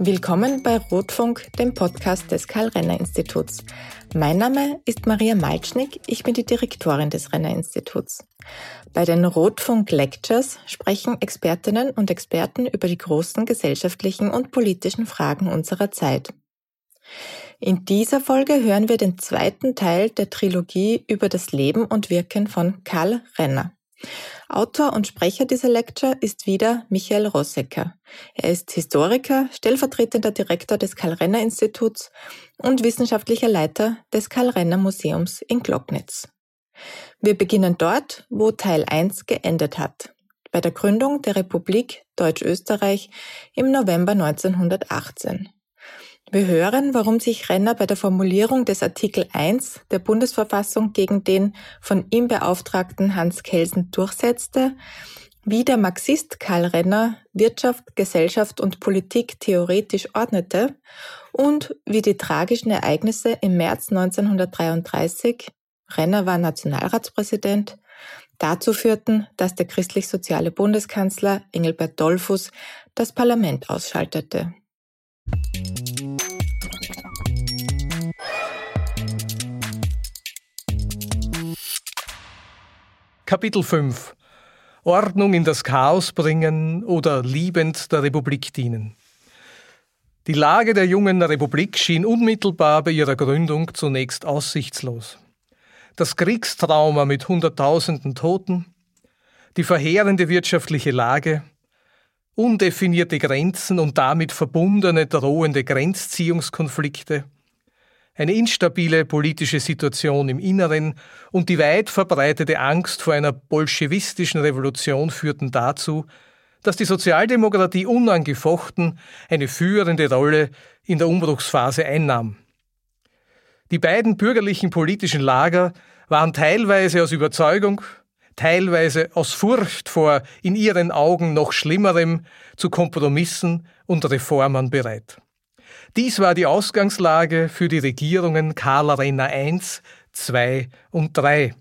Willkommen bei Rotfunk, dem Podcast des Karl-Renner-Instituts. Mein Name ist Maria Malcznik, ich bin die Direktorin des Renner-Instituts. Bei den Rotfunk Lectures sprechen Expertinnen und Experten über die großen gesellschaftlichen und politischen Fragen unserer Zeit. In dieser Folge hören wir den zweiten Teil der Trilogie über das Leben und Wirken von Karl Renner. Autor und Sprecher dieser Lecture ist wieder Michael Rossecker. Er ist Historiker, stellvertretender Direktor des Karl-Renner-Instituts und wissenschaftlicher Leiter des Karl-Renner-Museums in Glocknitz. Wir beginnen dort, wo Teil 1 geendet hat, bei der Gründung der Republik Deutsch-Österreich im November 1918. Wir hören, warum sich Renner bei der Formulierung des Artikel 1 der Bundesverfassung gegen den von ihm beauftragten Hans Kelsen durchsetzte, wie der Marxist Karl Renner Wirtschaft, Gesellschaft und Politik theoretisch ordnete und wie die tragischen Ereignisse im März 1933, Renner war Nationalratspräsident, dazu führten, dass der christlich-soziale Bundeskanzler Engelbert Dollfuß das Parlament ausschaltete. Kapitel 5 Ordnung in das Chaos bringen oder liebend der Republik dienen. Die Lage der jungen Republik schien unmittelbar bei ihrer Gründung zunächst aussichtslos. Das Kriegstrauma mit Hunderttausenden Toten, die verheerende wirtschaftliche Lage, undefinierte Grenzen und damit verbundene drohende Grenzziehungskonflikte – eine instabile politische Situation im Inneren und die weit verbreitete Angst vor einer bolschewistischen Revolution führten dazu, dass die Sozialdemokratie unangefochten eine führende Rolle in der Umbruchsphase einnahm. Die beiden bürgerlichen politischen Lager waren teilweise aus Überzeugung, teilweise aus Furcht vor in ihren Augen noch Schlimmerem zu Kompromissen und Reformen bereit. Dies war die Ausgangslage für die Regierungen Karl Renner I, II und III.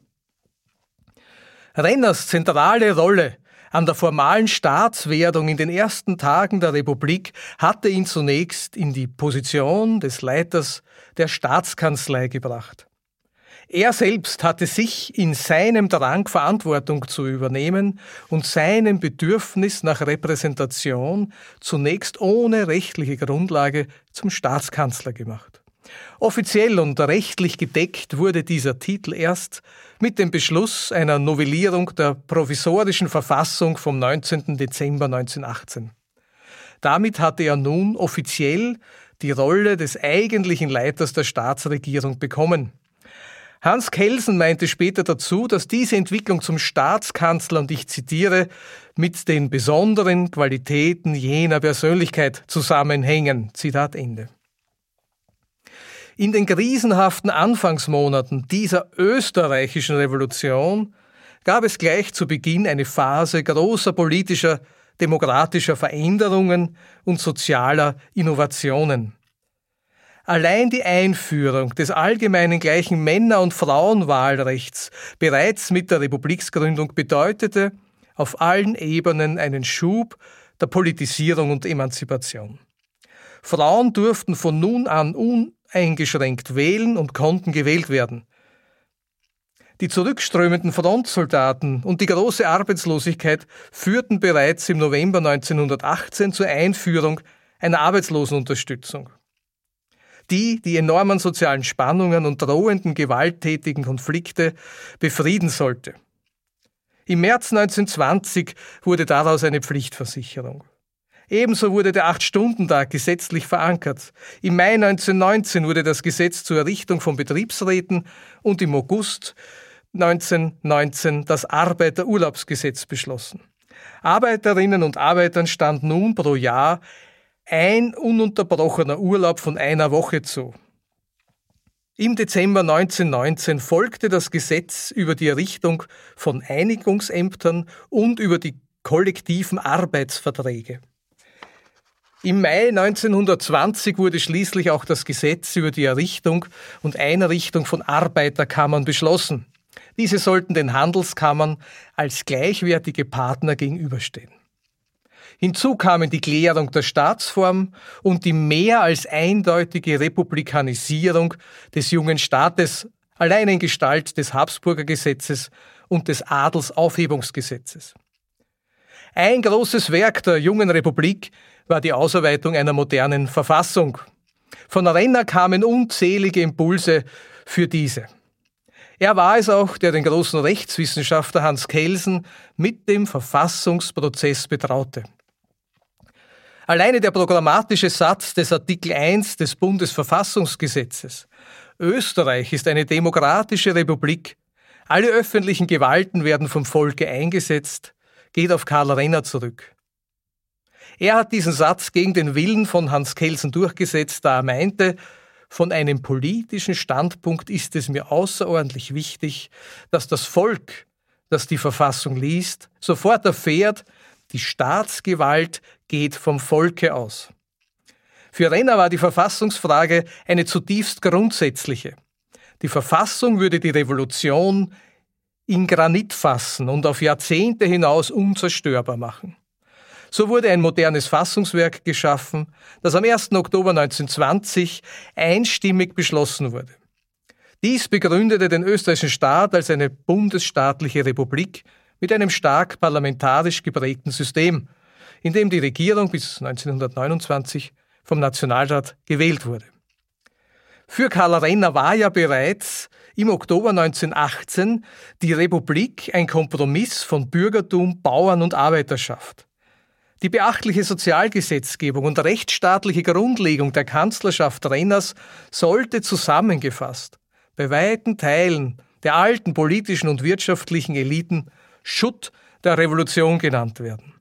Renners zentrale Rolle an der formalen Staatswerdung in den ersten Tagen der Republik hatte ihn zunächst in die Position des Leiters der Staatskanzlei gebracht. Er selbst hatte sich in seinem Drang Verantwortung zu übernehmen und seinem Bedürfnis nach Repräsentation zunächst ohne rechtliche Grundlage zum Staatskanzler gemacht. Offiziell und rechtlich gedeckt wurde dieser Titel erst mit dem Beschluss einer Novellierung der provisorischen Verfassung vom 19. Dezember 1918. Damit hatte er nun offiziell die Rolle des eigentlichen Leiters der Staatsregierung bekommen. Hans Kelsen meinte später dazu, dass diese Entwicklung zum Staatskanzler, und ich zitiere, mit den besonderen Qualitäten jener Persönlichkeit zusammenhängen. Zitat Ende. In den krisenhaften Anfangsmonaten dieser österreichischen Revolution gab es gleich zu Beginn eine Phase großer politischer, demokratischer Veränderungen und sozialer Innovationen. Allein die Einführung des allgemeinen gleichen Männer- und Frauenwahlrechts bereits mit der Republiksgründung bedeutete auf allen Ebenen einen Schub der Politisierung und Emanzipation. Frauen durften von nun an uneingeschränkt wählen und konnten gewählt werden. Die zurückströmenden Frontsoldaten und die große Arbeitslosigkeit führten bereits im November 1918 zur Einführung einer Arbeitslosenunterstützung die die enormen sozialen Spannungen und drohenden gewalttätigen Konflikte befrieden sollte. Im März 1920 wurde daraus eine Pflichtversicherung. Ebenso wurde der Acht-Stunden-Tag gesetzlich verankert. Im Mai 1919 wurde das Gesetz zur Errichtung von Betriebsräten und im August 1919 das Arbeiterurlaubsgesetz beschlossen. Arbeiterinnen und Arbeitern stand nun pro Jahr ein ununterbrochener Urlaub von einer Woche zu. Im Dezember 1919 folgte das Gesetz über die Errichtung von Einigungsämtern und über die kollektiven Arbeitsverträge. Im Mai 1920 wurde schließlich auch das Gesetz über die Errichtung und Einrichtung von Arbeiterkammern beschlossen. Diese sollten den Handelskammern als gleichwertige Partner gegenüberstehen. Hinzu kamen die Klärung der Staatsform und die mehr als eindeutige Republikanisierung des jungen Staates, allein in Gestalt des Habsburger Gesetzes und des Adelsaufhebungsgesetzes. Ein großes Werk der jungen Republik war die Ausarbeitung einer modernen Verfassung. Von Renner kamen unzählige Impulse für diese. Er war es auch, der den großen Rechtswissenschaftler Hans Kelsen mit dem Verfassungsprozess betraute. Alleine der programmatische Satz des Artikel 1 des Bundesverfassungsgesetzes. Österreich ist eine demokratische Republik, alle öffentlichen Gewalten werden vom Volke eingesetzt, geht auf Karl Renner zurück. Er hat diesen Satz gegen den Willen von Hans Kelsen durchgesetzt, da er meinte, von einem politischen Standpunkt ist es mir außerordentlich wichtig, dass das Volk, das die Verfassung liest, sofort erfährt, die Staatsgewalt geht vom Volke aus. Für Renner war die Verfassungsfrage eine zutiefst grundsätzliche. Die Verfassung würde die Revolution in Granit fassen und auf Jahrzehnte hinaus unzerstörbar machen. So wurde ein modernes Fassungswerk geschaffen, das am 1. Oktober 1920 einstimmig beschlossen wurde. Dies begründete den österreichischen Staat als eine bundesstaatliche Republik mit einem stark parlamentarisch geprägten System, in dem die Regierung bis 1929 vom Nationalrat gewählt wurde. Für Karl Renner war ja bereits im Oktober 1918 die Republik ein Kompromiss von Bürgertum, Bauern und Arbeiterschaft. Die beachtliche Sozialgesetzgebung und rechtsstaatliche Grundlegung der Kanzlerschaft Renners sollte zusammengefasst bei weiten Teilen der alten politischen und wirtschaftlichen Eliten Schutt der Revolution genannt werden.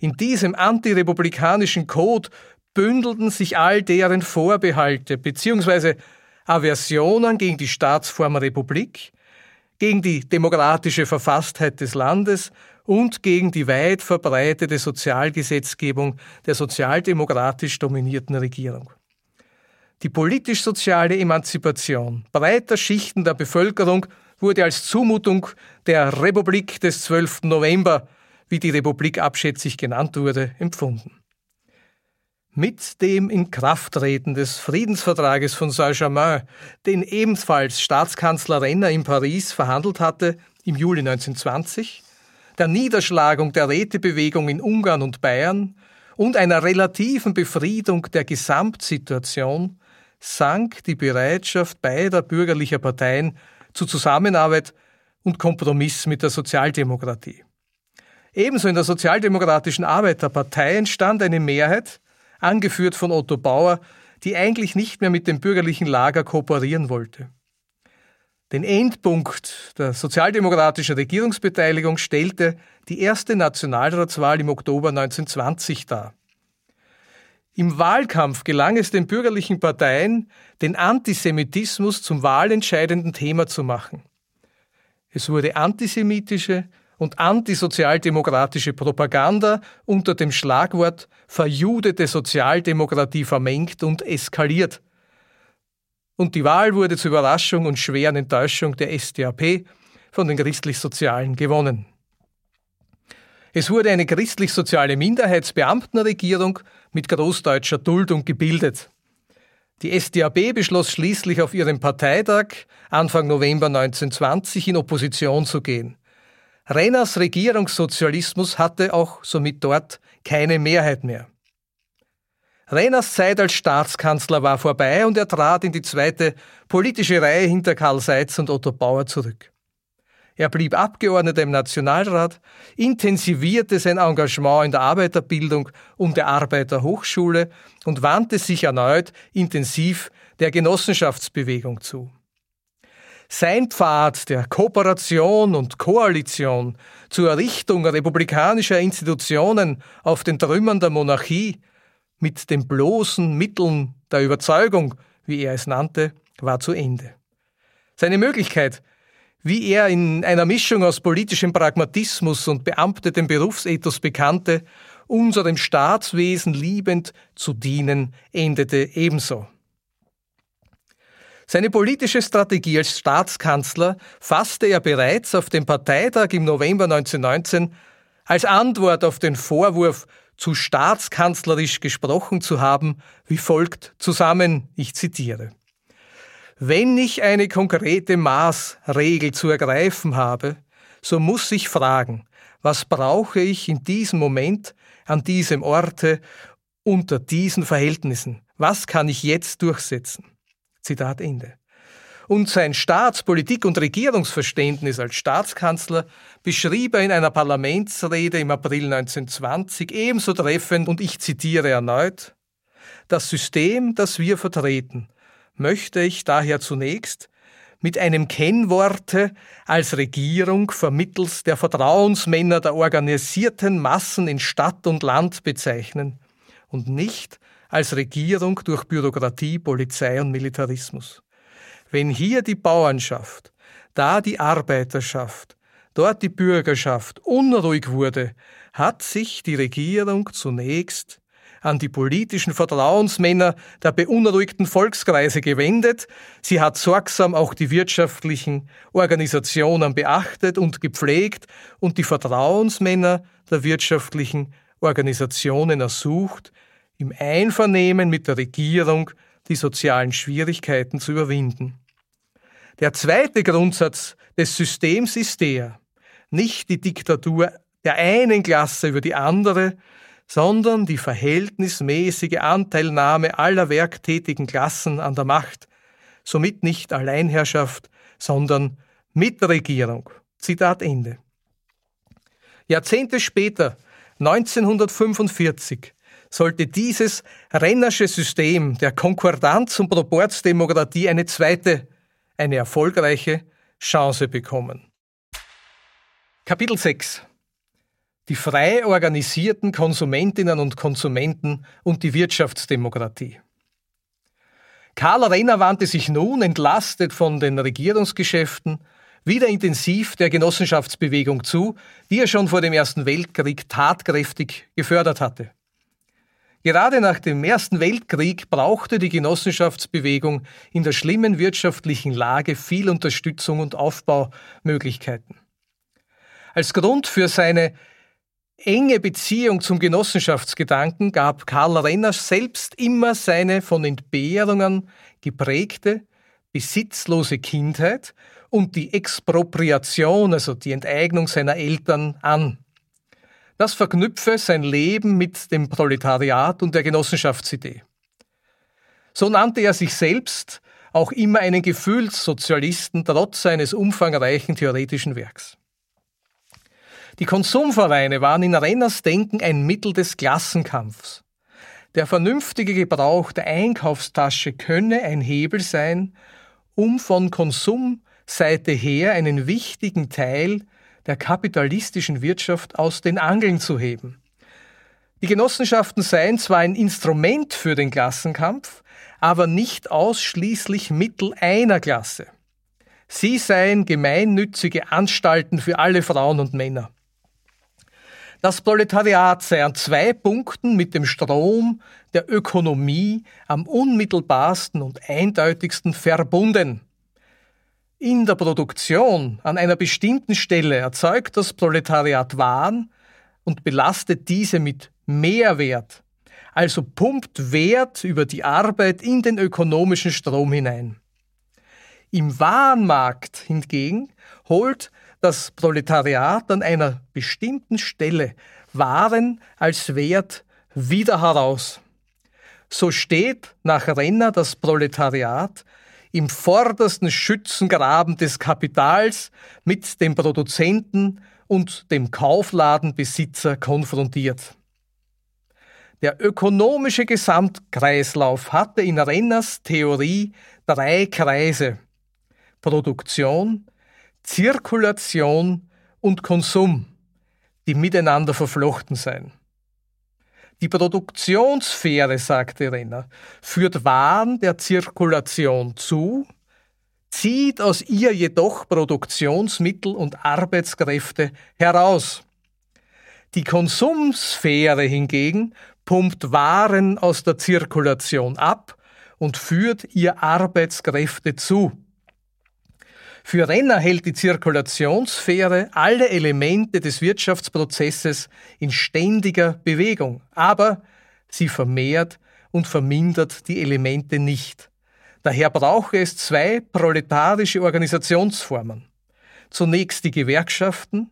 In diesem antirepublikanischen Code bündelten sich all deren Vorbehalte bzw. Aversionen gegen die Staatsform Republik, gegen die demokratische Verfasstheit des Landes und gegen die weit verbreitete Sozialgesetzgebung der sozialdemokratisch dominierten Regierung. Die politisch-soziale Emanzipation breiter Schichten der Bevölkerung wurde als Zumutung der Republik des 12. November, wie die Republik abschätzig genannt wurde, empfunden. Mit dem Inkrafttreten des Friedensvertrages von Saint-Germain, den ebenfalls Staatskanzler Renner in Paris verhandelt hatte, im Juli 1920, der Niederschlagung der Rätebewegung in Ungarn und Bayern und einer relativen Befriedung der Gesamtsituation sank die Bereitschaft beider bürgerlicher Parteien zu Zusammenarbeit und Kompromiss mit der Sozialdemokratie. Ebenso in der Sozialdemokratischen Arbeiterpartei entstand eine Mehrheit, angeführt von Otto Bauer, die eigentlich nicht mehr mit dem bürgerlichen Lager kooperieren wollte. Den Endpunkt der sozialdemokratischen Regierungsbeteiligung stellte die erste Nationalratswahl im Oktober 1920 dar. Im Wahlkampf gelang es den bürgerlichen Parteien, den Antisemitismus zum wahlentscheidenden Thema zu machen. Es wurde antisemitische und antisozialdemokratische Propaganda unter dem Schlagwort verjudete Sozialdemokratie vermengt und eskaliert. Und die Wahl wurde zur Überraschung und schweren Enttäuschung der SDAP von den christlich-sozialen gewonnen. Es wurde eine christlich-soziale Minderheitsbeamtenregierung mit großdeutscher Duldung gebildet. Die SDAP beschloss schließlich auf ihrem Parteitag Anfang November 1920 in Opposition zu gehen. Renners Regierungssozialismus hatte auch somit dort keine Mehrheit mehr. Renners Zeit als Staatskanzler war vorbei und er trat in die zweite politische Reihe hinter Karl Seitz und Otto Bauer zurück. Er blieb Abgeordneter im Nationalrat, intensivierte sein Engagement in der Arbeiterbildung und der Arbeiterhochschule und wandte sich erneut intensiv der Genossenschaftsbewegung zu. Sein Pfad der Kooperation und Koalition zur Errichtung republikanischer Institutionen auf den Trümmern der Monarchie mit den bloßen Mitteln der Überzeugung, wie er es nannte, war zu Ende. Seine Möglichkeit, wie er in einer Mischung aus politischem Pragmatismus und beamtetem Berufsethos bekannte, unserem Staatswesen liebend zu dienen, endete ebenso. Seine politische Strategie als Staatskanzler fasste er bereits auf dem Parteitag im November 1919 als Antwort auf den Vorwurf zu staatskanzlerisch gesprochen zu haben, wie folgt zusammen, ich zitiere. Wenn ich eine konkrete Maßregel zu ergreifen habe, so muss ich fragen, was brauche ich in diesem Moment, an diesem Orte, unter diesen Verhältnissen? Was kann ich jetzt durchsetzen? Zitat Ende. Und sein Staats-, Politik- und Regierungsverständnis als Staatskanzler beschrieb er in einer Parlamentsrede im April 1920 ebenso treffend, und ich zitiere erneut, Das System, das wir vertreten, möchte ich daher zunächst mit einem Kennworte als Regierung vermittels der Vertrauensmänner der organisierten Massen in Stadt und Land bezeichnen und nicht als Regierung durch Bürokratie, Polizei und Militarismus. Wenn hier die Bauernschaft, da die Arbeiterschaft, dort die Bürgerschaft unruhig wurde, hat sich die Regierung zunächst an die politischen Vertrauensmänner der beunruhigten Volkskreise gewendet. Sie hat sorgsam auch die wirtschaftlichen Organisationen beachtet und gepflegt und die Vertrauensmänner der wirtschaftlichen Organisationen ersucht, im Einvernehmen mit der Regierung die sozialen Schwierigkeiten zu überwinden. Der zweite Grundsatz des Systems ist der, nicht die Diktatur der einen Klasse über die andere, sondern die verhältnismäßige Anteilnahme aller werktätigen Klassen an der Macht, somit nicht Alleinherrschaft, sondern Mitregierung. Zitat Ende. Jahrzehnte später, 1945, sollte dieses rennersche System der Konkordanz- und Proportsdemokratie eine zweite, eine erfolgreiche Chance bekommen. Kapitel 6 die frei organisierten Konsumentinnen und Konsumenten und die Wirtschaftsdemokratie. Karl Renner wandte sich nun, entlastet von den Regierungsgeschäften, wieder intensiv der Genossenschaftsbewegung zu, die er schon vor dem Ersten Weltkrieg tatkräftig gefördert hatte. Gerade nach dem Ersten Weltkrieg brauchte die Genossenschaftsbewegung in der schlimmen wirtschaftlichen Lage viel Unterstützung und Aufbaumöglichkeiten. Als Grund für seine enge Beziehung zum Genossenschaftsgedanken gab Karl Renner selbst immer seine von Entbehrungen geprägte, besitzlose Kindheit und die Expropriation, also die Enteignung seiner Eltern an. Das verknüpfe sein Leben mit dem Proletariat und der Genossenschaftsidee. So nannte er sich selbst auch immer einen Gefühlssozialisten trotz seines umfangreichen theoretischen Werks. Die Konsumvereine waren in Renners Denken ein Mittel des Klassenkampfs. Der vernünftige Gebrauch der Einkaufstasche könne ein Hebel sein, um von Konsumseite her einen wichtigen Teil der kapitalistischen Wirtschaft aus den Angeln zu heben. Die Genossenschaften seien zwar ein Instrument für den Klassenkampf, aber nicht ausschließlich Mittel einer Klasse. Sie seien gemeinnützige Anstalten für alle Frauen und Männer. Das Proletariat sei an zwei Punkten mit dem Strom der Ökonomie am unmittelbarsten und eindeutigsten verbunden. In der Produktion an einer bestimmten Stelle erzeugt das Proletariat Waren und belastet diese mit Mehrwert, also pumpt Wert über die Arbeit in den ökonomischen Strom hinein. Im Warenmarkt hingegen holt das Proletariat an einer bestimmten Stelle Waren als Wert wieder heraus. So steht nach Renner das Proletariat im vordersten Schützengraben des Kapitals mit dem Produzenten und dem Kaufladenbesitzer konfrontiert. Der ökonomische Gesamtkreislauf hatte in Renners Theorie drei Kreise Produktion, Zirkulation und Konsum, die miteinander verflochten seien. Die Produktionssphäre, sagte Renner, führt Waren der Zirkulation zu, zieht aus ihr jedoch Produktionsmittel und Arbeitskräfte heraus. Die Konsumsphäre hingegen pumpt Waren aus der Zirkulation ab und führt ihr Arbeitskräfte zu. Für Renner hält die Zirkulationssphäre alle Elemente des Wirtschaftsprozesses in ständiger Bewegung, aber sie vermehrt und vermindert die Elemente nicht. Daher brauche es zwei proletarische Organisationsformen. Zunächst die Gewerkschaften,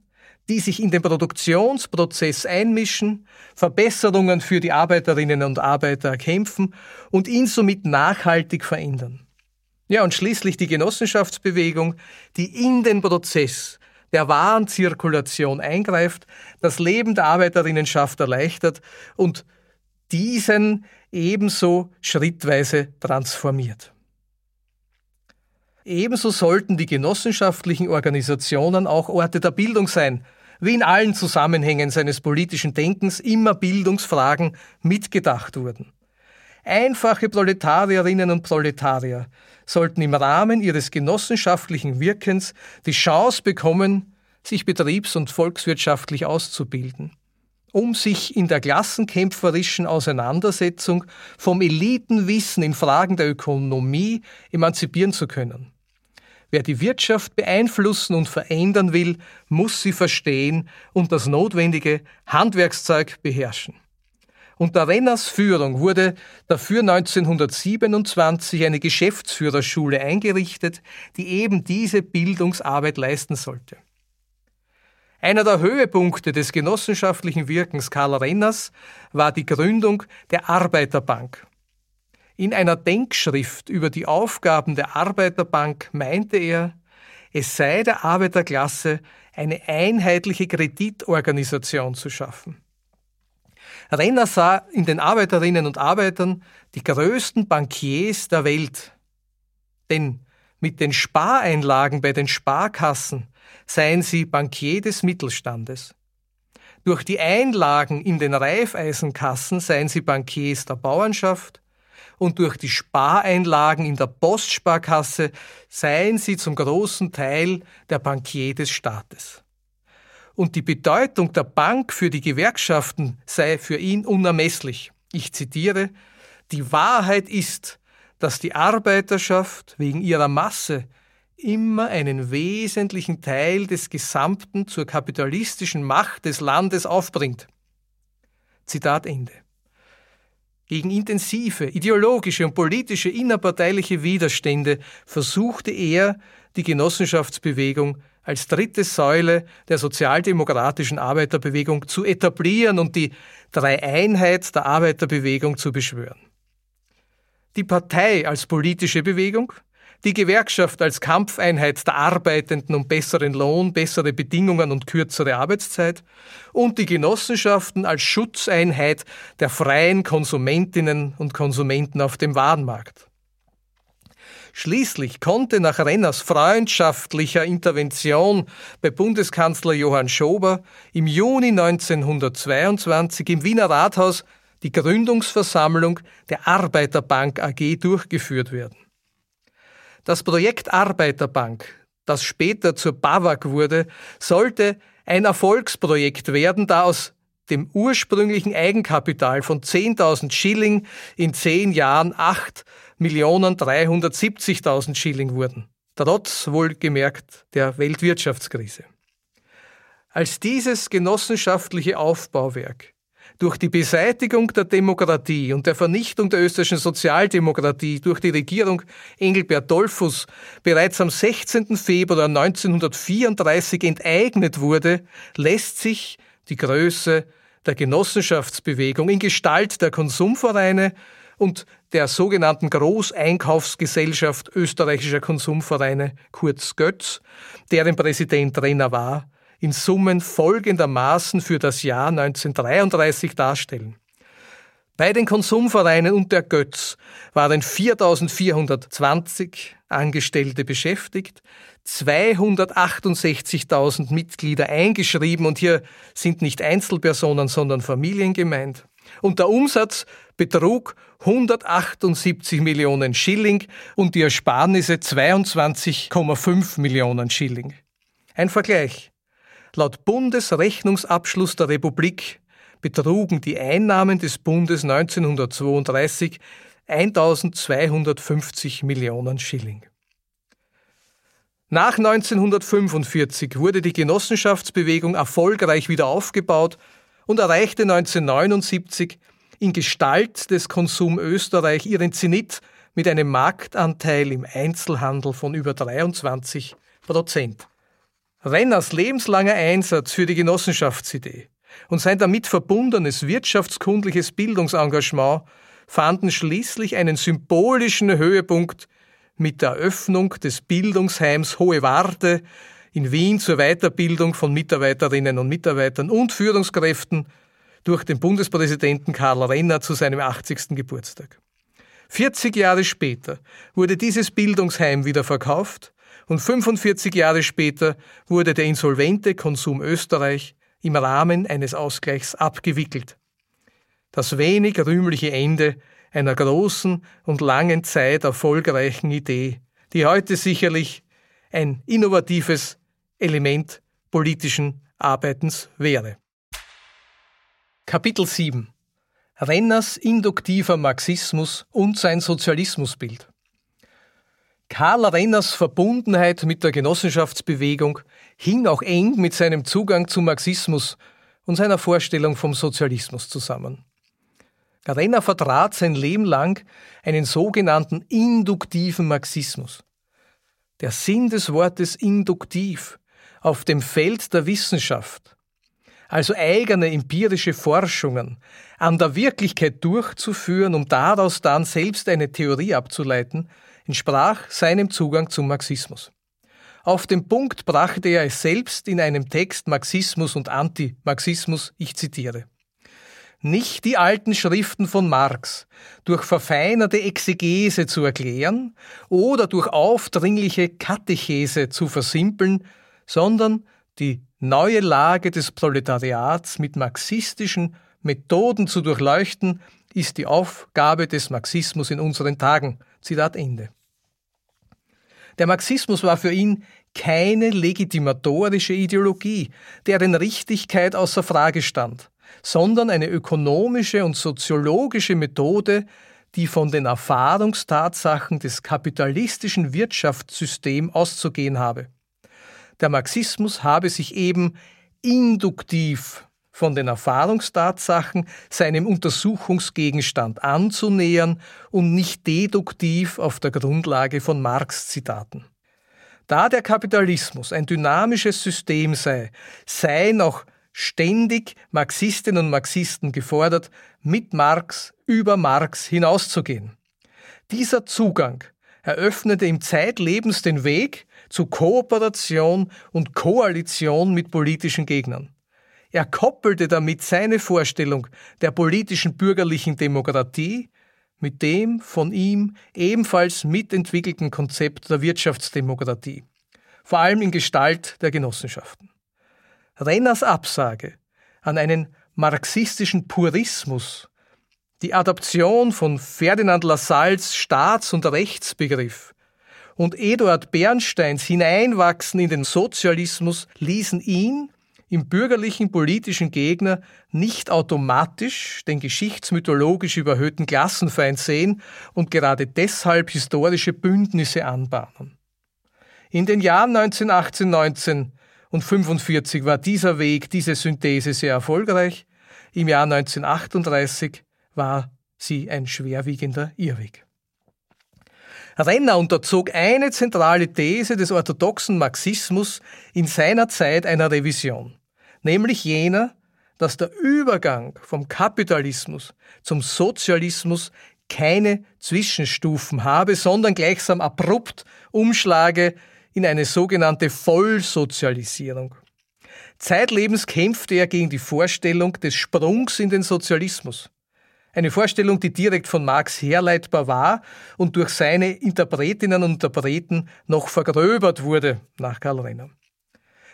die sich in den Produktionsprozess einmischen, Verbesserungen für die Arbeiterinnen und Arbeiter kämpfen und ihn somit nachhaltig verändern. Ja, und schließlich die Genossenschaftsbewegung, die in den Prozess der Warenzirkulation eingreift, das Leben der Arbeiterinnenschaft erleichtert und diesen ebenso schrittweise transformiert. Ebenso sollten die genossenschaftlichen Organisationen auch Orte der Bildung sein, wie in allen Zusammenhängen seines politischen Denkens immer Bildungsfragen mitgedacht wurden. Einfache Proletarierinnen und Proletarier sollten im Rahmen ihres genossenschaftlichen Wirkens die Chance bekommen, sich betriebs- und volkswirtschaftlich auszubilden, um sich in der klassenkämpferischen Auseinandersetzung vom Elitenwissen in Fragen der Ökonomie emanzipieren zu können. Wer die Wirtschaft beeinflussen und verändern will, muss sie verstehen und das notwendige Handwerkszeug beherrschen. Unter Renners Führung wurde dafür 1927 eine Geschäftsführerschule eingerichtet, die eben diese Bildungsarbeit leisten sollte. Einer der Höhepunkte des genossenschaftlichen Wirkens Karl Renners war die Gründung der Arbeiterbank. In einer Denkschrift über die Aufgaben der Arbeiterbank meinte er, es sei der Arbeiterklasse eine einheitliche Kreditorganisation zu schaffen. Renner sah in den Arbeiterinnen und Arbeitern die größten Bankiers der Welt. Denn mit den Spareinlagen bei den Sparkassen seien sie Bankier des Mittelstandes. Durch die Einlagen in den Reifeisenkassen seien sie Bankiers der Bauernschaft und durch die Spareinlagen in der Postsparkasse seien sie zum großen Teil der Bankier des Staates. Und die Bedeutung der Bank für die Gewerkschaften sei für ihn unermesslich. Ich zitiere, die Wahrheit ist, dass die Arbeiterschaft wegen ihrer Masse immer einen wesentlichen Teil des Gesamten zur kapitalistischen Macht des Landes aufbringt. Zitat Ende. Gegen intensive ideologische und politische innerparteiliche Widerstände versuchte er, die Genossenschaftsbewegung als dritte Säule der sozialdemokratischen Arbeiterbewegung zu etablieren und die Dreieinheit der Arbeiterbewegung zu beschwören. Die Partei als politische Bewegung, die Gewerkschaft als Kampfeinheit der Arbeitenden um besseren Lohn, bessere Bedingungen und kürzere Arbeitszeit und die Genossenschaften als Schutzeinheit der freien Konsumentinnen und Konsumenten auf dem Warenmarkt. Schließlich konnte nach Renners freundschaftlicher Intervention bei Bundeskanzler Johann Schober im Juni 1922 im Wiener Rathaus die Gründungsversammlung der Arbeiterbank AG durchgeführt werden. Das Projekt Arbeiterbank, das später zur BAWAG wurde, sollte ein Erfolgsprojekt werden, da aus dem ursprünglichen Eigenkapital von 10.000 Schilling in zehn Jahren 8.370.000 Schilling wurden. Trotz wohlgemerkt der Weltwirtschaftskrise. Als dieses genossenschaftliche Aufbauwerk durch die Beseitigung der Demokratie und der Vernichtung der österreichischen Sozialdemokratie durch die Regierung Engelbert Dollfuss bereits am 16. Februar 1934 enteignet wurde, lässt sich die Größe der Genossenschaftsbewegung in Gestalt der Konsumvereine und der sogenannten Großeinkaufsgesellschaft österreichischer Konsumvereine, kurz Götz, deren Präsident Renner war, in Summen folgendermaßen für das Jahr 1933 darstellen. Bei den Konsumvereinen und der Götz waren 4.420 Angestellte beschäftigt, 268.000 Mitglieder eingeschrieben und hier sind nicht Einzelpersonen, sondern Familien gemeint. Und der Umsatz betrug 178 Millionen Schilling und die Ersparnisse 22,5 Millionen Schilling. Ein Vergleich. Laut Bundesrechnungsabschluss der Republik betrugen die Einnahmen des Bundes 1932 1250 Millionen Schilling. Nach 1945 wurde die Genossenschaftsbewegung erfolgreich wieder aufgebaut und erreichte 1979 in Gestalt des Konsum Österreich ihren Zenit mit einem Marktanteil im Einzelhandel von über 23 Prozent. Renners lebenslanger Einsatz für die Genossenschaftsidee und sein damit verbundenes wirtschaftskundliches Bildungsengagement fanden schließlich einen symbolischen Höhepunkt mit der Eröffnung des Bildungsheims Hohe Warte in Wien zur Weiterbildung von Mitarbeiterinnen und Mitarbeitern und Führungskräften durch den Bundespräsidenten Karl Renner zu seinem 80. Geburtstag. 40 Jahre später wurde dieses Bildungsheim wieder verkauft und 45 Jahre später wurde der insolvente Konsum Österreich im Rahmen eines Ausgleichs abgewickelt. Das wenig rühmliche Ende einer großen und langen Zeit erfolgreichen Idee, die heute sicherlich ein innovatives Element politischen Arbeitens wäre. Kapitel 7 Renners induktiver Marxismus und sein Sozialismusbild. Karl Renners Verbundenheit mit der Genossenschaftsbewegung hing auch eng mit seinem Zugang zum Marxismus und seiner Vorstellung vom Sozialismus zusammen. Renner vertrat sein Leben lang einen sogenannten induktiven Marxismus. Der Sinn des Wortes induktiv auf dem Feld der Wissenschaft, also eigene empirische Forschungen an der Wirklichkeit durchzuführen, um daraus dann selbst eine Theorie abzuleiten, entsprach seinem Zugang zum Marxismus. Auf den Punkt brachte er es selbst in einem Text Marxismus und Anti-Marxismus, ich zitiere nicht die alten Schriften von Marx durch verfeinerte Exegese zu erklären oder durch aufdringliche Katechese zu versimpeln, sondern die neue Lage des Proletariats mit marxistischen Methoden zu durchleuchten, ist die Aufgabe des Marxismus in unseren Tagen. Zitat Ende. Der Marxismus war für ihn keine legitimatorische Ideologie, deren Richtigkeit außer Frage stand sondern eine ökonomische und soziologische Methode, die von den Erfahrungstatsachen des kapitalistischen Wirtschaftssystems auszugehen habe. Der Marxismus habe sich eben induktiv von den Erfahrungstatsachen seinem Untersuchungsgegenstand anzunähern und nicht deduktiv auf der Grundlage von Marx-Zitaten. Da der Kapitalismus ein dynamisches System sei, sei noch ständig Marxistinnen und Marxisten gefordert, mit Marx über Marx hinauszugehen. Dieser Zugang eröffnete ihm zeitlebens den Weg zu Kooperation und Koalition mit politischen Gegnern. Er koppelte damit seine Vorstellung der politischen bürgerlichen Demokratie mit dem von ihm ebenfalls mitentwickelten Konzept der Wirtschaftsdemokratie, vor allem in Gestalt der Genossenschaften. Renners Absage an einen marxistischen Purismus, die Adaption von Ferdinand Lassalles Staats- und Rechtsbegriff und Eduard Bernsteins Hineinwachsen in den Sozialismus ließen ihn im bürgerlichen politischen Gegner nicht automatisch den geschichtsmythologisch überhöhten Klassenfeind sehen und gerade deshalb historische Bündnisse anbahnen. In den Jahren 1918, 19 und 45 war dieser Weg, diese Synthese sehr erfolgreich. Im Jahr 1938 war sie ein schwerwiegender Irrweg. Renner unterzog eine zentrale These des orthodoxen Marxismus in seiner Zeit einer Revision, nämlich jener, dass der Übergang vom Kapitalismus zum Sozialismus keine Zwischenstufen habe, sondern gleichsam abrupt umschlage in eine sogenannte Vollsozialisierung. Zeitlebens kämpfte er gegen die Vorstellung des Sprungs in den Sozialismus. Eine Vorstellung, die direkt von Marx herleitbar war und durch seine Interpretinnen und Interpreten noch vergröbert wurde, nach Karl Renner.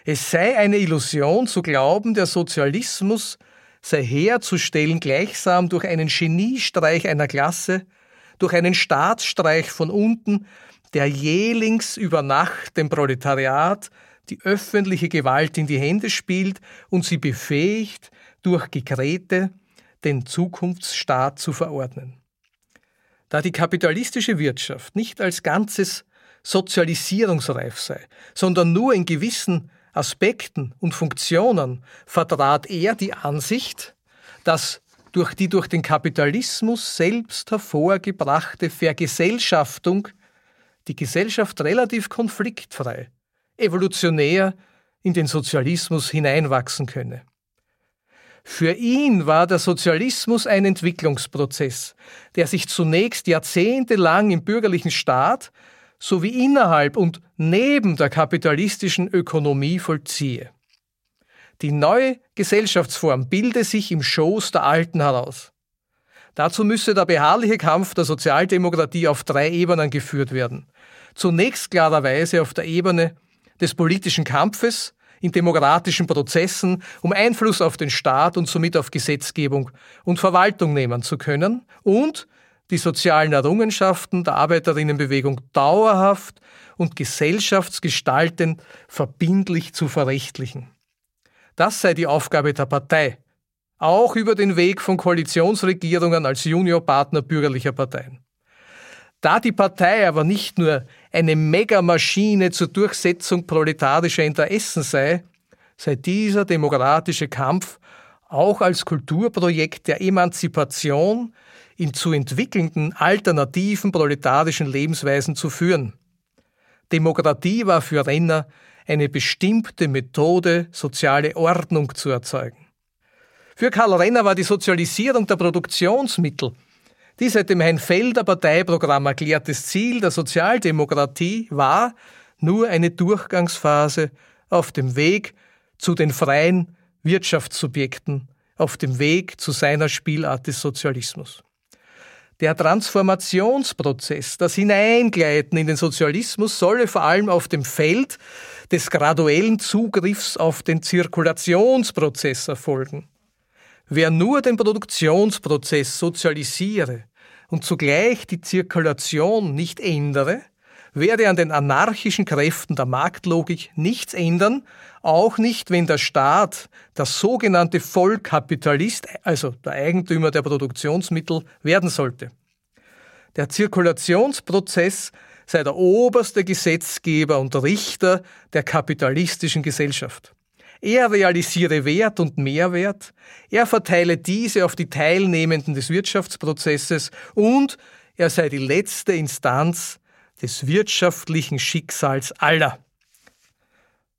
Es sei eine Illusion zu glauben, der Sozialismus sei herzustellen gleichsam durch einen Geniestreich einer Klasse, durch einen Staatsstreich von unten, der jählings über Nacht dem Proletariat die öffentliche Gewalt in die Hände spielt und sie befähigt, durch Gekrete den Zukunftsstaat zu verordnen. Da die kapitalistische Wirtschaft nicht als Ganzes sozialisierungsreif sei, sondern nur in gewissen Aspekten und Funktionen vertrat er die Ansicht, dass durch die durch den Kapitalismus selbst hervorgebrachte Vergesellschaftung die Gesellschaft relativ konfliktfrei, evolutionär in den Sozialismus hineinwachsen könne. Für ihn war der Sozialismus ein Entwicklungsprozess, der sich zunächst jahrzehntelang im bürgerlichen Staat sowie innerhalb und neben der kapitalistischen Ökonomie vollziehe. Die neue Gesellschaftsform bilde sich im Schoß der Alten heraus. Dazu müsse der beharrliche Kampf der Sozialdemokratie auf drei Ebenen geführt werden. Zunächst klarerweise auf der Ebene des politischen Kampfes in demokratischen Prozessen, um Einfluss auf den Staat und somit auf Gesetzgebung und Verwaltung nehmen zu können und die sozialen Errungenschaften der Arbeiterinnenbewegung dauerhaft und gesellschaftsgestaltend verbindlich zu verrechtlichen. Das sei die Aufgabe der Partei, auch über den Weg von Koalitionsregierungen als Juniorpartner bürgerlicher Parteien. Da die Partei aber nicht nur eine Megamaschine zur Durchsetzung proletarischer Interessen sei, sei dieser demokratische Kampf auch als Kulturprojekt der Emanzipation in zu entwickelnden alternativen proletarischen Lebensweisen zu führen. Demokratie war für Renner eine bestimmte Methode, soziale Ordnung zu erzeugen. Für Karl Renner war die Sozialisierung der Produktionsmittel die seit dem Hein-Felder Parteiprogramm erklärtes Ziel der Sozialdemokratie war nur eine Durchgangsphase auf dem Weg zu den freien Wirtschaftssubjekten, auf dem Weg zu seiner Spielart des Sozialismus. Der Transformationsprozess, das Hineingleiten in den Sozialismus solle vor allem auf dem Feld des graduellen Zugriffs auf den Zirkulationsprozess erfolgen. Wer nur den Produktionsprozess sozialisiere und zugleich die Zirkulation nicht ändere, werde an den anarchischen Kräften der Marktlogik nichts ändern, auch nicht, wenn der Staat, der sogenannte Vollkapitalist, also der Eigentümer der Produktionsmittel, werden sollte. Der Zirkulationsprozess sei der oberste Gesetzgeber und Richter der kapitalistischen Gesellschaft. Er realisiere Wert und Mehrwert, er verteile diese auf die Teilnehmenden des Wirtschaftsprozesses und er sei die letzte Instanz des wirtschaftlichen Schicksals aller.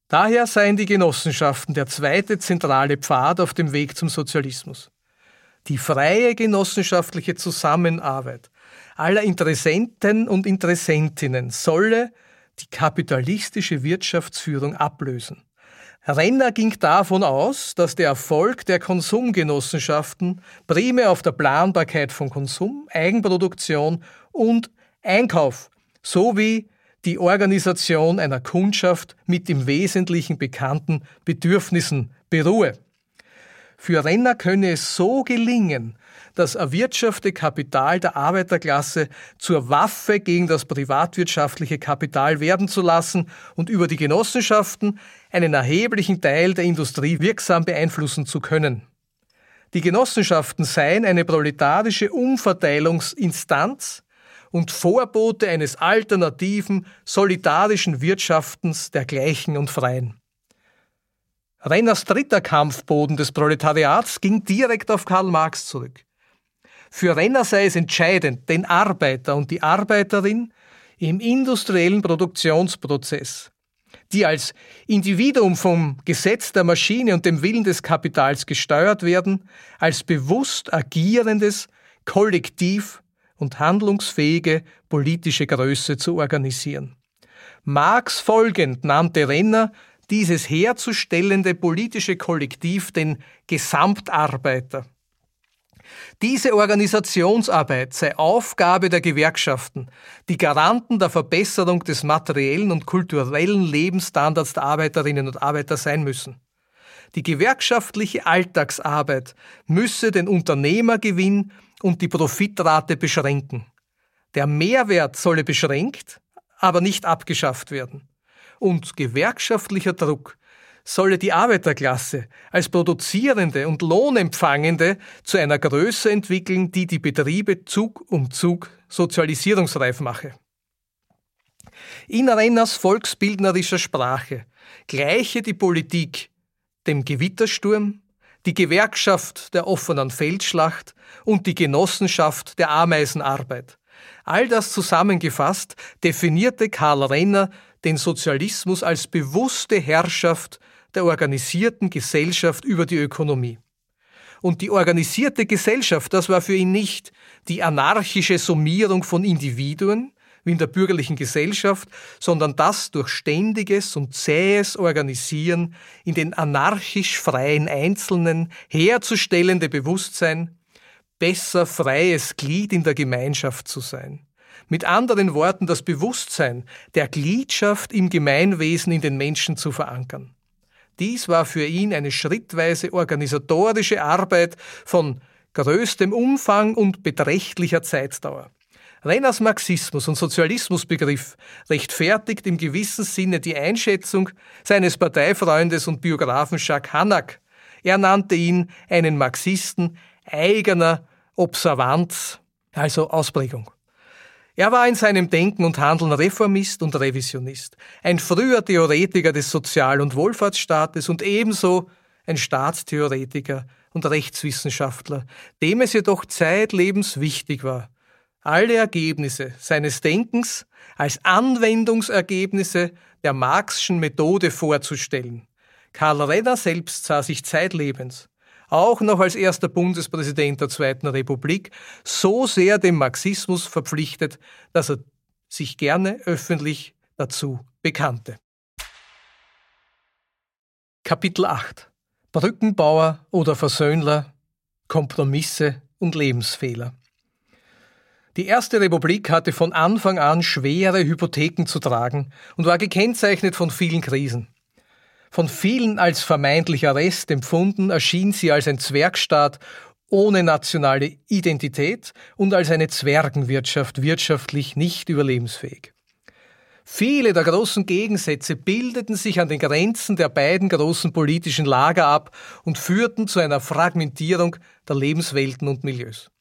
Daher seien die Genossenschaften der zweite zentrale Pfad auf dem Weg zum Sozialismus. Die freie genossenschaftliche Zusammenarbeit aller Interessenten und Interessentinnen solle die kapitalistische Wirtschaftsführung ablösen. Renner ging davon aus, dass der Erfolg der Konsumgenossenschaften primär auf der Planbarkeit von Konsum, Eigenproduktion und Einkauf sowie die Organisation einer Kundschaft mit im Wesentlichen bekannten Bedürfnissen beruhe. Für Renner könne es so gelingen, das erwirtschaftete Kapital der Arbeiterklasse zur Waffe gegen das privatwirtschaftliche Kapital werden zu lassen und über die Genossenschaften einen erheblichen Teil der Industrie wirksam beeinflussen zu können. Die Genossenschaften seien eine proletarische Umverteilungsinstanz und Vorbote eines alternativen, solidarischen Wirtschaftens der Gleichen und Freien. Renners dritter Kampfboden des Proletariats ging direkt auf Karl Marx zurück. Für Renner sei es entscheidend, den Arbeiter und die Arbeiterin im industriellen Produktionsprozess, die als Individuum vom Gesetz der Maschine und dem Willen des Kapitals gesteuert werden, als bewusst agierendes, kollektiv und handlungsfähige politische Größe zu organisieren. Marx folgend nannte Renner dieses herzustellende politische Kollektiv den Gesamtarbeiter. Diese Organisationsarbeit sei Aufgabe der Gewerkschaften, die Garanten der Verbesserung des materiellen und kulturellen Lebensstandards der Arbeiterinnen und Arbeiter sein müssen. Die gewerkschaftliche Alltagsarbeit müsse den Unternehmergewinn und die Profitrate beschränken. Der Mehrwert solle beschränkt, aber nicht abgeschafft werden. Und gewerkschaftlicher Druck solle die Arbeiterklasse als produzierende und lohnempfangende zu einer Größe entwickeln, die die Betriebe Zug um Zug sozialisierungsreif mache. In Renners volksbildnerischer Sprache gleiche die Politik dem Gewittersturm, die Gewerkschaft der offenen Feldschlacht und die Genossenschaft der Ameisenarbeit. All das zusammengefasst definierte Karl Renner den Sozialismus als bewusste Herrschaft der organisierten Gesellschaft über die Ökonomie. Und die organisierte Gesellschaft, das war für ihn nicht die anarchische Summierung von Individuen, wie in der bürgerlichen Gesellschaft, sondern das durch ständiges und zähes Organisieren in den anarchisch freien Einzelnen herzustellende Bewusstsein, besser freies Glied in der Gemeinschaft zu sein. Mit anderen Worten, das Bewusstsein der Gliedschaft im Gemeinwesen in den Menschen zu verankern. Dies war für ihn eine schrittweise organisatorische Arbeit von größtem Umfang und beträchtlicher Zeitdauer. Renners Marxismus- und Sozialismusbegriff rechtfertigt im gewissen Sinne die Einschätzung seines Parteifreundes und Biografen Jacques Hannack. Er nannte ihn einen Marxisten eigener Observanz, also Ausprägung. Er war in seinem Denken und Handeln Reformist und Revisionist, ein früher Theoretiker des Sozial- und Wohlfahrtsstaates und ebenso ein Staatstheoretiker und Rechtswissenschaftler, dem es jedoch zeitlebens wichtig war, alle Ergebnisse seines Denkens als Anwendungsergebnisse der Marxischen Methode vorzustellen. Karl Renner selbst sah sich zeitlebens auch noch als erster Bundespräsident der Zweiten Republik, so sehr dem Marxismus verpflichtet, dass er sich gerne öffentlich dazu bekannte. Kapitel 8 Brückenbauer oder Versöhnler, Kompromisse und Lebensfehler. Die Erste Republik hatte von Anfang an schwere Hypotheken zu tragen und war gekennzeichnet von vielen Krisen. Von vielen als vermeintlicher Rest empfunden, erschien sie als ein Zwergstaat ohne nationale Identität und als eine Zwergenwirtschaft wirtschaftlich nicht überlebensfähig. Viele der großen Gegensätze bildeten sich an den Grenzen der beiden großen politischen Lager ab und führten zu einer Fragmentierung der Lebenswelten und Milieus.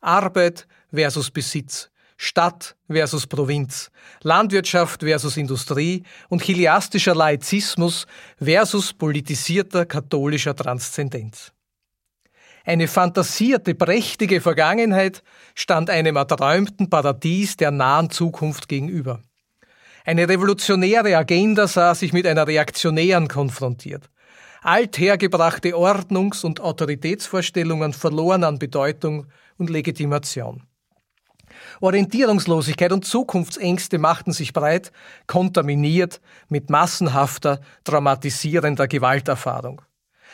Arbeit versus Besitz, Stadt versus Provinz, Landwirtschaft versus Industrie und chiliastischer Laizismus versus politisierter katholischer Transzendenz. Eine fantasierte, prächtige Vergangenheit stand einem erträumten Paradies der nahen Zukunft gegenüber. Eine revolutionäre Agenda sah sich mit einer reaktionären konfrontiert. Althergebrachte Ordnungs- und Autoritätsvorstellungen verloren an Bedeutung und Legitimation. Orientierungslosigkeit und Zukunftsängste machten sich breit, kontaminiert mit massenhafter, traumatisierender Gewalterfahrung.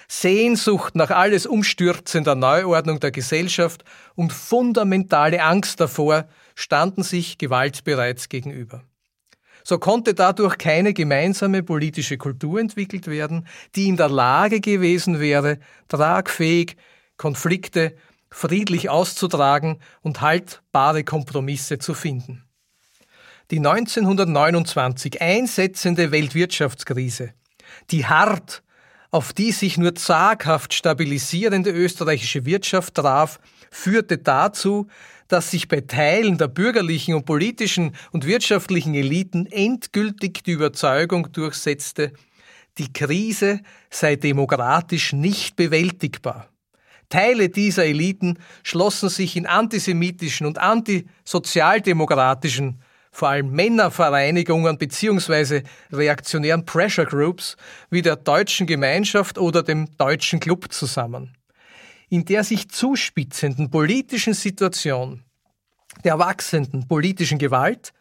Sehnsucht nach alles umstürzender Neuordnung der Gesellschaft und fundamentale Angst davor standen sich Gewalt bereits gegenüber. So konnte dadurch keine gemeinsame politische Kultur entwickelt werden, die in der Lage gewesen wäre, tragfähig Konflikte friedlich auszutragen und haltbare Kompromisse zu finden. Die 1929 einsetzende Weltwirtschaftskrise, die hart auf die sich nur zaghaft stabilisierende österreichische Wirtschaft traf, führte dazu, dass sich bei Teilen der bürgerlichen und politischen und wirtschaftlichen Eliten endgültig die Überzeugung durchsetzte, die Krise sei demokratisch nicht bewältigbar. Teile dieser Eliten schlossen sich in antisemitischen und antisozialdemokratischen, vor allem Männervereinigungen bzw. reaktionären Pressure Groups wie der Deutschen Gemeinschaft oder dem Deutschen Club zusammen. In der sich zuspitzenden politischen Situation, der wachsenden politischen Gewalt,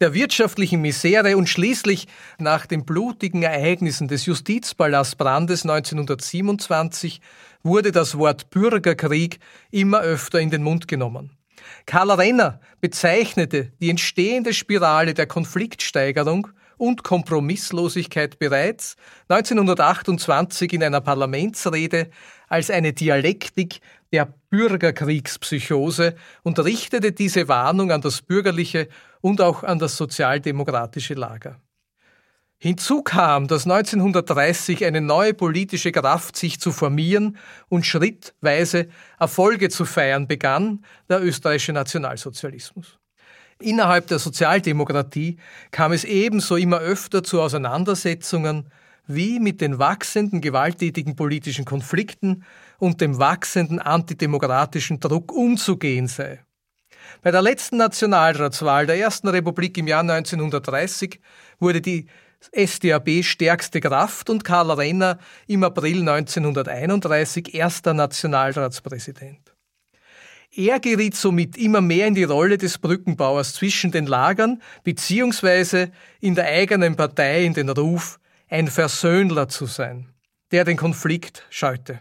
der wirtschaftlichen Misere und schließlich nach den blutigen Ereignissen des Justizpalastbrandes 1927 wurde das Wort Bürgerkrieg immer öfter in den Mund genommen. Karl Renner bezeichnete die entstehende Spirale der Konfliktsteigerung und Kompromisslosigkeit bereits 1928 in einer Parlamentsrede als eine Dialektik der Bürgerkriegspsychose und richtete diese Warnung an das bürgerliche und auch an das sozialdemokratische Lager. Hinzu kam, dass 1930 eine neue politische Kraft sich zu formieren und schrittweise Erfolge zu feiern begann, der österreichische Nationalsozialismus. Innerhalb der Sozialdemokratie kam es ebenso immer öfter zu Auseinandersetzungen, wie mit den wachsenden gewalttätigen politischen Konflikten und dem wachsenden antidemokratischen Druck umzugehen sei. Bei der letzten Nationalratswahl der Ersten Republik im Jahr 1930 wurde die SDAB stärkste Kraft und Karl Renner im April 1931 erster Nationalratspräsident. Er geriet somit immer mehr in die Rolle des Brückenbauers zwischen den Lagern beziehungsweise in der eigenen Partei in den Ruf, ein Versöhnler zu sein, der den Konflikt scheute.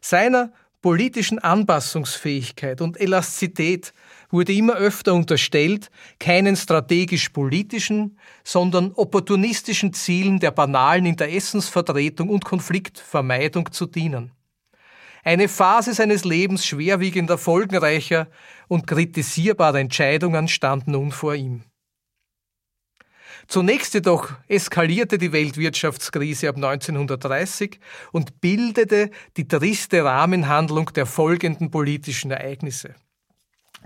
Seiner politischen Anpassungsfähigkeit und Elastizität wurde immer öfter unterstellt, keinen strategisch-politischen, sondern opportunistischen Zielen der banalen Interessensvertretung und Konfliktvermeidung zu dienen. Eine Phase seines Lebens schwerwiegender, folgenreicher und kritisierbarer Entscheidungen stand nun vor ihm. Zunächst jedoch eskalierte die Weltwirtschaftskrise ab 1930 und bildete die triste Rahmenhandlung der folgenden politischen Ereignisse.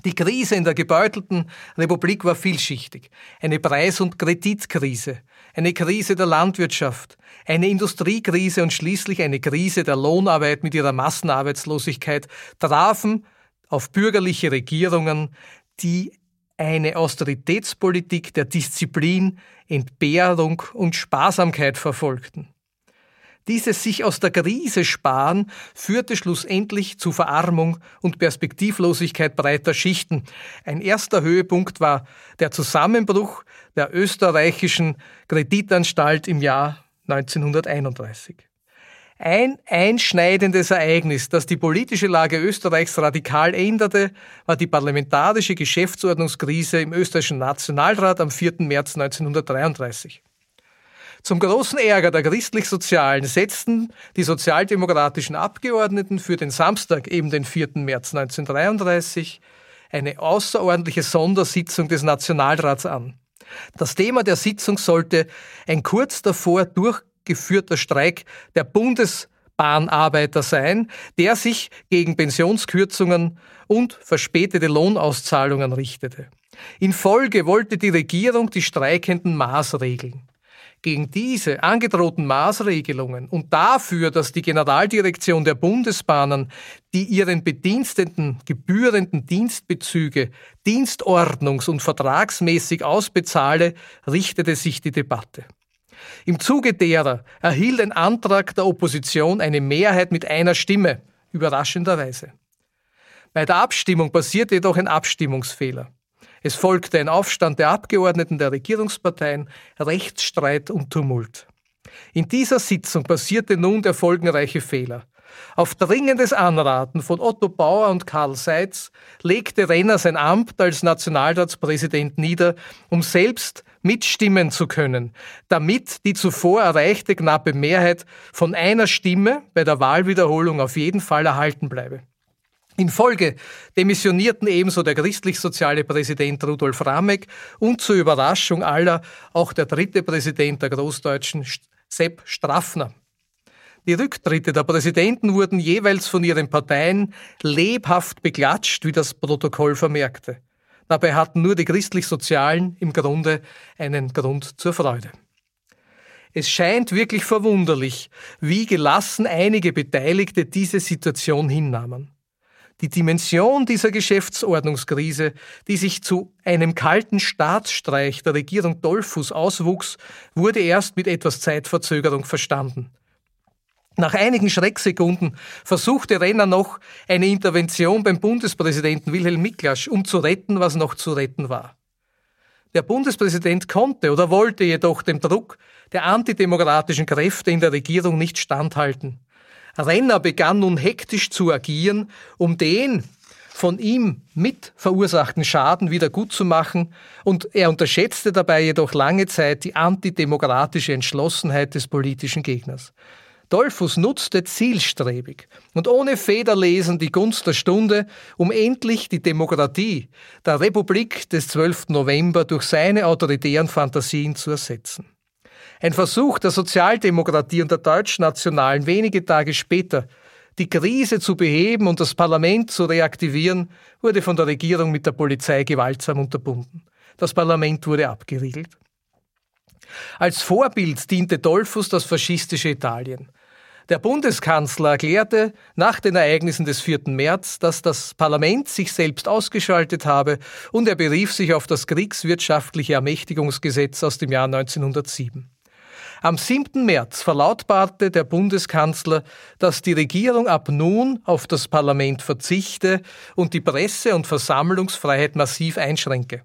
Die Krise in der gebeutelten Republik war vielschichtig. Eine Preis- und Kreditkrise, eine Krise der Landwirtschaft, eine Industriekrise und schließlich eine Krise der Lohnarbeit mit ihrer Massenarbeitslosigkeit trafen auf bürgerliche Regierungen, die eine Austeritätspolitik der Disziplin, Entbehrung und Sparsamkeit verfolgten. Dieses sich aus der Krise sparen führte schlussendlich zu Verarmung und Perspektivlosigkeit breiter Schichten. Ein erster Höhepunkt war der Zusammenbruch der österreichischen Kreditanstalt im Jahr 1931. Ein einschneidendes Ereignis, das die politische Lage Österreichs radikal änderte, war die parlamentarische Geschäftsordnungskrise im österreichischen Nationalrat am 4. März 1933. Zum großen Ärger der Christlich-Sozialen setzten die sozialdemokratischen Abgeordneten für den Samstag, eben den 4. März 1933, eine außerordentliche Sondersitzung des Nationalrats an. Das Thema der Sitzung sollte ein kurz davor durchgeführter Streik der Bundesbahnarbeiter sein, der sich gegen Pensionskürzungen und verspätete Lohnauszahlungen richtete. In Folge wollte die Regierung die Streikenden maßregeln gegen diese angedrohten Maßregelungen und dafür, dass die Generaldirektion der Bundesbahnen die ihren Bediensteten gebührenden Dienstbezüge dienstordnungs- und vertragsmäßig ausbezahle, richtete sich die Debatte. Im Zuge derer erhielt ein Antrag der Opposition eine Mehrheit mit einer Stimme, überraschenderweise. Bei der Abstimmung passierte jedoch ein Abstimmungsfehler. Es folgte ein Aufstand der Abgeordneten der Regierungsparteien, Rechtsstreit und Tumult. In dieser Sitzung passierte nun der folgenreiche Fehler. Auf dringendes Anraten von Otto Bauer und Karl Seitz legte Renner sein Amt als Nationalratspräsident nieder, um selbst mitstimmen zu können, damit die zuvor erreichte knappe Mehrheit von einer Stimme bei der Wahlwiederholung auf jeden Fall erhalten bleibe. In Folge demissionierten ebenso der christlich-soziale Präsident Rudolf Rameck und zur Überraschung aller auch der dritte Präsident der Großdeutschen, Sepp Straffner. Die Rücktritte der Präsidenten wurden jeweils von ihren Parteien lebhaft beklatscht, wie das Protokoll vermerkte. Dabei hatten nur die christlich-sozialen im Grunde einen Grund zur Freude. Es scheint wirklich verwunderlich, wie gelassen einige Beteiligte diese Situation hinnahmen. Die Dimension dieser Geschäftsordnungskrise, die sich zu einem kalten Staatsstreich der Regierung Dollfuß auswuchs, wurde erst mit etwas Zeitverzögerung verstanden. Nach einigen Schrecksekunden versuchte Renner noch eine Intervention beim Bundespräsidenten Wilhelm Miklasch, um zu retten, was noch zu retten war. Der Bundespräsident konnte oder wollte jedoch dem Druck der antidemokratischen Kräfte in der Regierung nicht standhalten. Renner begann nun hektisch zu agieren, um den von ihm mit verursachten Schaden wieder gut zu machen, und er unterschätzte dabei jedoch lange Zeit die antidemokratische Entschlossenheit des politischen Gegners. Dollfuß nutzte zielstrebig und ohne Federlesen die Gunst der Stunde, um endlich die Demokratie der Republik des 12. November durch seine autoritären Fantasien zu ersetzen. Ein Versuch der Sozialdemokratie und der Deutschnationalen wenige Tage später, Die Krise zu beheben und das Parlament zu reaktivieren, wurde von der Regierung mit der Polizei gewaltsam unterbunden. Das Parlament wurde abgeriegelt. Als Vorbild diente Dollfuss das faschistische Italien. Der Bundeskanzler erklärte nach den Ereignissen des 4. März, dass das Parlament sich selbst ausgeschaltet habe und er berief sich auf das kriegswirtschaftliche Ermächtigungsgesetz aus dem Jahr 1907. Am 7. März verlautbarte der Bundeskanzler, dass die Regierung ab nun auf das Parlament verzichte und die Presse- und Versammlungsfreiheit massiv einschränke.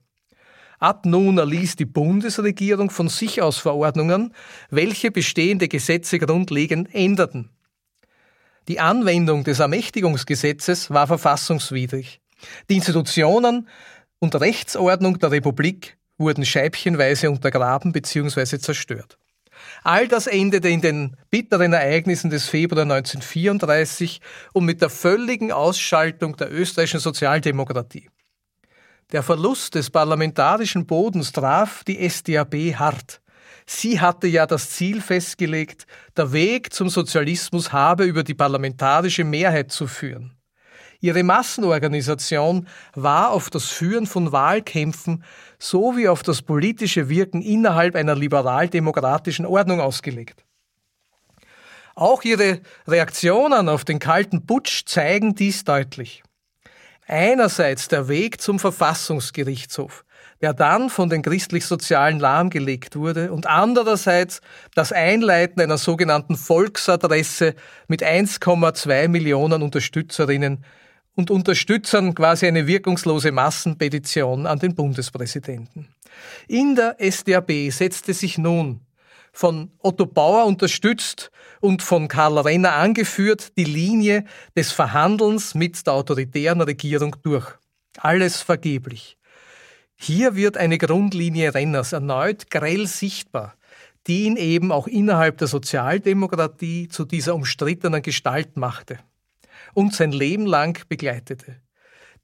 Ab nun erließ die Bundesregierung von sich aus Verordnungen, welche bestehende Gesetze grundlegend änderten. Die Anwendung des Ermächtigungsgesetzes war verfassungswidrig. Die Institutionen und Rechtsordnung der Republik wurden scheibchenweise untergraben bzw. zerstört. All das endete in den bitteren Ereignissen des Februar 1934 und mit der völligen Ausschaltung der österreichischen Sozialdemokratie. Der Verlust des parlamentarischen Bodens traf die SDAB hart. Sie hatte ja das Ziel festgelegt, der Weg zum Sozialismus habe über die parlamentarische Mehrheit zu führen. Ihre Massenorganisation war auf das Führen von Wahlkämpfen sowie auf das politische Wirken innerhalb einer liberal-demokratischen Ordnung ausgelegt. Auch ihre Reaktionen auf den kalten Putsch zeigen dies deutlich. Einerseits der Weg zum Verfassungsgerichtshof, der dann von den christlich-sozialen lahmgelegt wurde, und andererseits das Einleiten einer sogenannten Volksadresse mit 1,2 Millionen Unterstützerinnen und Unterstützern quasi eine wirkungslose Massenpetition an den Bundespräsidenten. In der SDAB setzte sich nun von Otto Bauer unterstützt und von Karl Renner angeführt, die Linie des Verhandelns mit der autoritären Regierung durch. Alles vergeblich. Hier wird eine Grundlinie Renners erneut grell sichtbar, die ihn eben auch innerhalb der Sozialdemokratie zu dieser umstrittenen Gestalt machte und sein Leben lang begleitete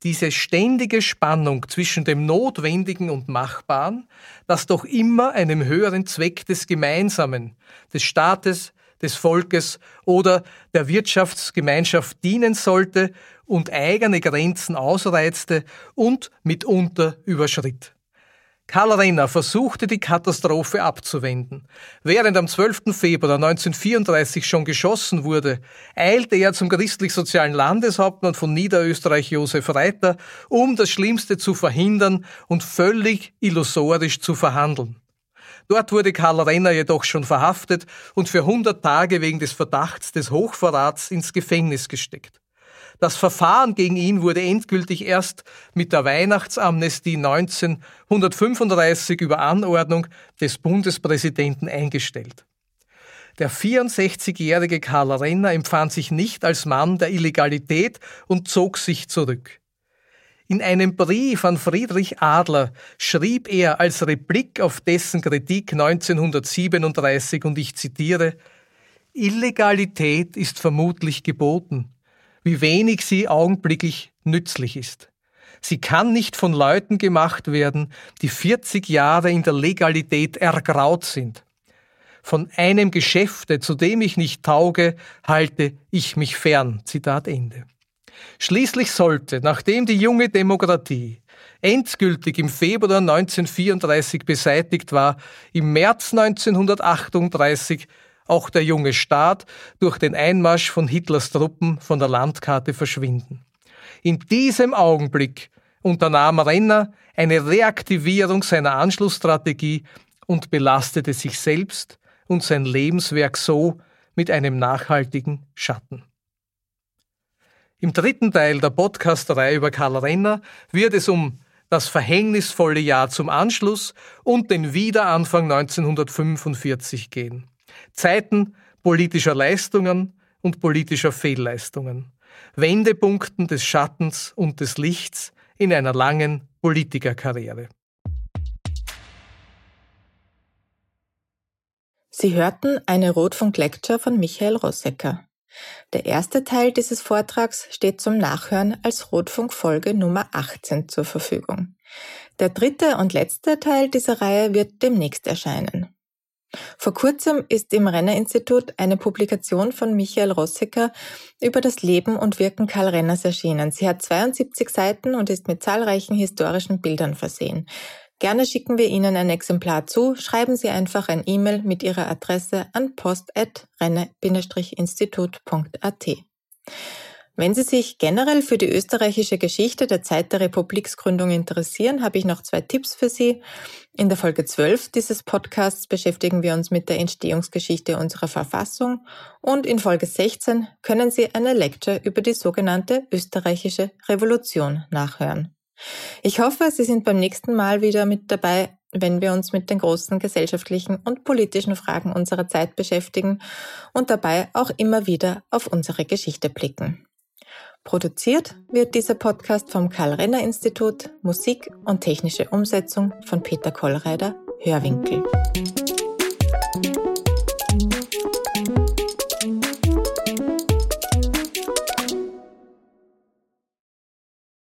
diese ständige Spannung zwischen dem Notwendigen und Machbaren, das doch immer einem höheren Zweck des Gemeinsamen, des Staates, des Volkes oder der Wirtschaftsgemeinschaft dienen sollte und eigene Grenzen ausreizte und mitunter überschritt. Karl Renner versuchte die Katastrophe abzuwenden. Während am 12. Februar 1934 schon geschossen wurde, eilte er zum christlich-sozialen Landeshauptmann von Niederösterreich Josef Reiter, um das Schlimmste zu verhindern und völlig illusorisch zu verhandeln. Dort wurde Karl Renner jedoch schon verhaftet und für 100 Tage wegen des Verdachts des Hochverrats ins Gefängnis gesteckt. Das Verfahren gegen ihn wurde endgültig erst mit der Weihnachtsamnestie 1935 über Anordnung des Bundespräsidenten eingestellt. Der 64-jährige Karl Renner empfand sich nicht als Mann der Illegalität und zog sich zurück. In einem Brief an Friedrich Adler schrieb er als Replik auf dessen Kritik 1937 und ich zitiere Illegalität ist vermutlich geboten, wie wenig sie augenblicklich nützlich ist. Sie kann nicht von Leuten gemacht werden, die 40 Jahre in der Legalität ergraut sind. Von einem Geschäfte, zu dem ich nicht tauge, halte ich mich fern. Zitat Ende. Schließlich sollte, nachdem die junge Demokratie endgültig im Februar 1934 beseitigt war, im März 1938 auch der junge Staat durch den Einmarsch von Hitlers Truppen von der Landkarte verschwinden. In diesem Augenblick unternahm Renner eine Reaktivierung seiner Anschlussstrategie und belastete sich selbst und sein Lebenswerk so mit einem nachhaltigen Schatten. Im dritten Teil der Podcasterei über Karl Renner wird es um das verhängnisvolle Jahr zum Anschluss und den Wiederanfang 1945 gehen. Zeiten politischer Leistungen und politischer Fehlleistungen, Wendepunkten des Schattens und des Lichts in einer langen Politikerkarriere. Sie hörten eine Rotfunk-Lecture von Michael Rossecker. Der erste Teil dieses Vortrags steht zum Nachhören als Rotfunkfolge Nummer 18 zur Verfügung. Der dritte und letzte Teil dieser Reihe wird demnächst erscheinen. Vor kurzem ist im Renner-Institut eine Publikation von Michael Rossecker über das Leben und Wirken Karl Renners erschienen. Sie hat 72 Seiten und ist mit zahlreichen historischen Bildern versehen. Gerne schicken wir Ihnen ein Exemplar zu. Schreiben Sie einfach ein E-Mail mit Ihrer Adresse an post.renne-institut.at. Wenn Sie sich generell für die österreichische Geschichte der Zeit der Republiksgründung interessieren, habe ich noch zwei Tipps für Sie. In der Folge 12 dieses Podcasts beschäftigen wir uns mit der Entstehungsgeschichte unserer Verfassung und in Folge 16 können Sie eine Lecture über die sogenannte österreichische Revolution nachhören. Ich hoffe, Sie sind beim nächsten Mal wieder mit dabei, wenn wir uns mit den großen gesellschaftlichen und politischen Fragen unserer Zeit beschäftigen und dabei auch immer wieder auf unsere Geschichte blicken. Produziert wird dieser Podcast vom Karl-Renner-Institut, Musik und technische Umsetzung von Peter Kollreider, Hörwinkel.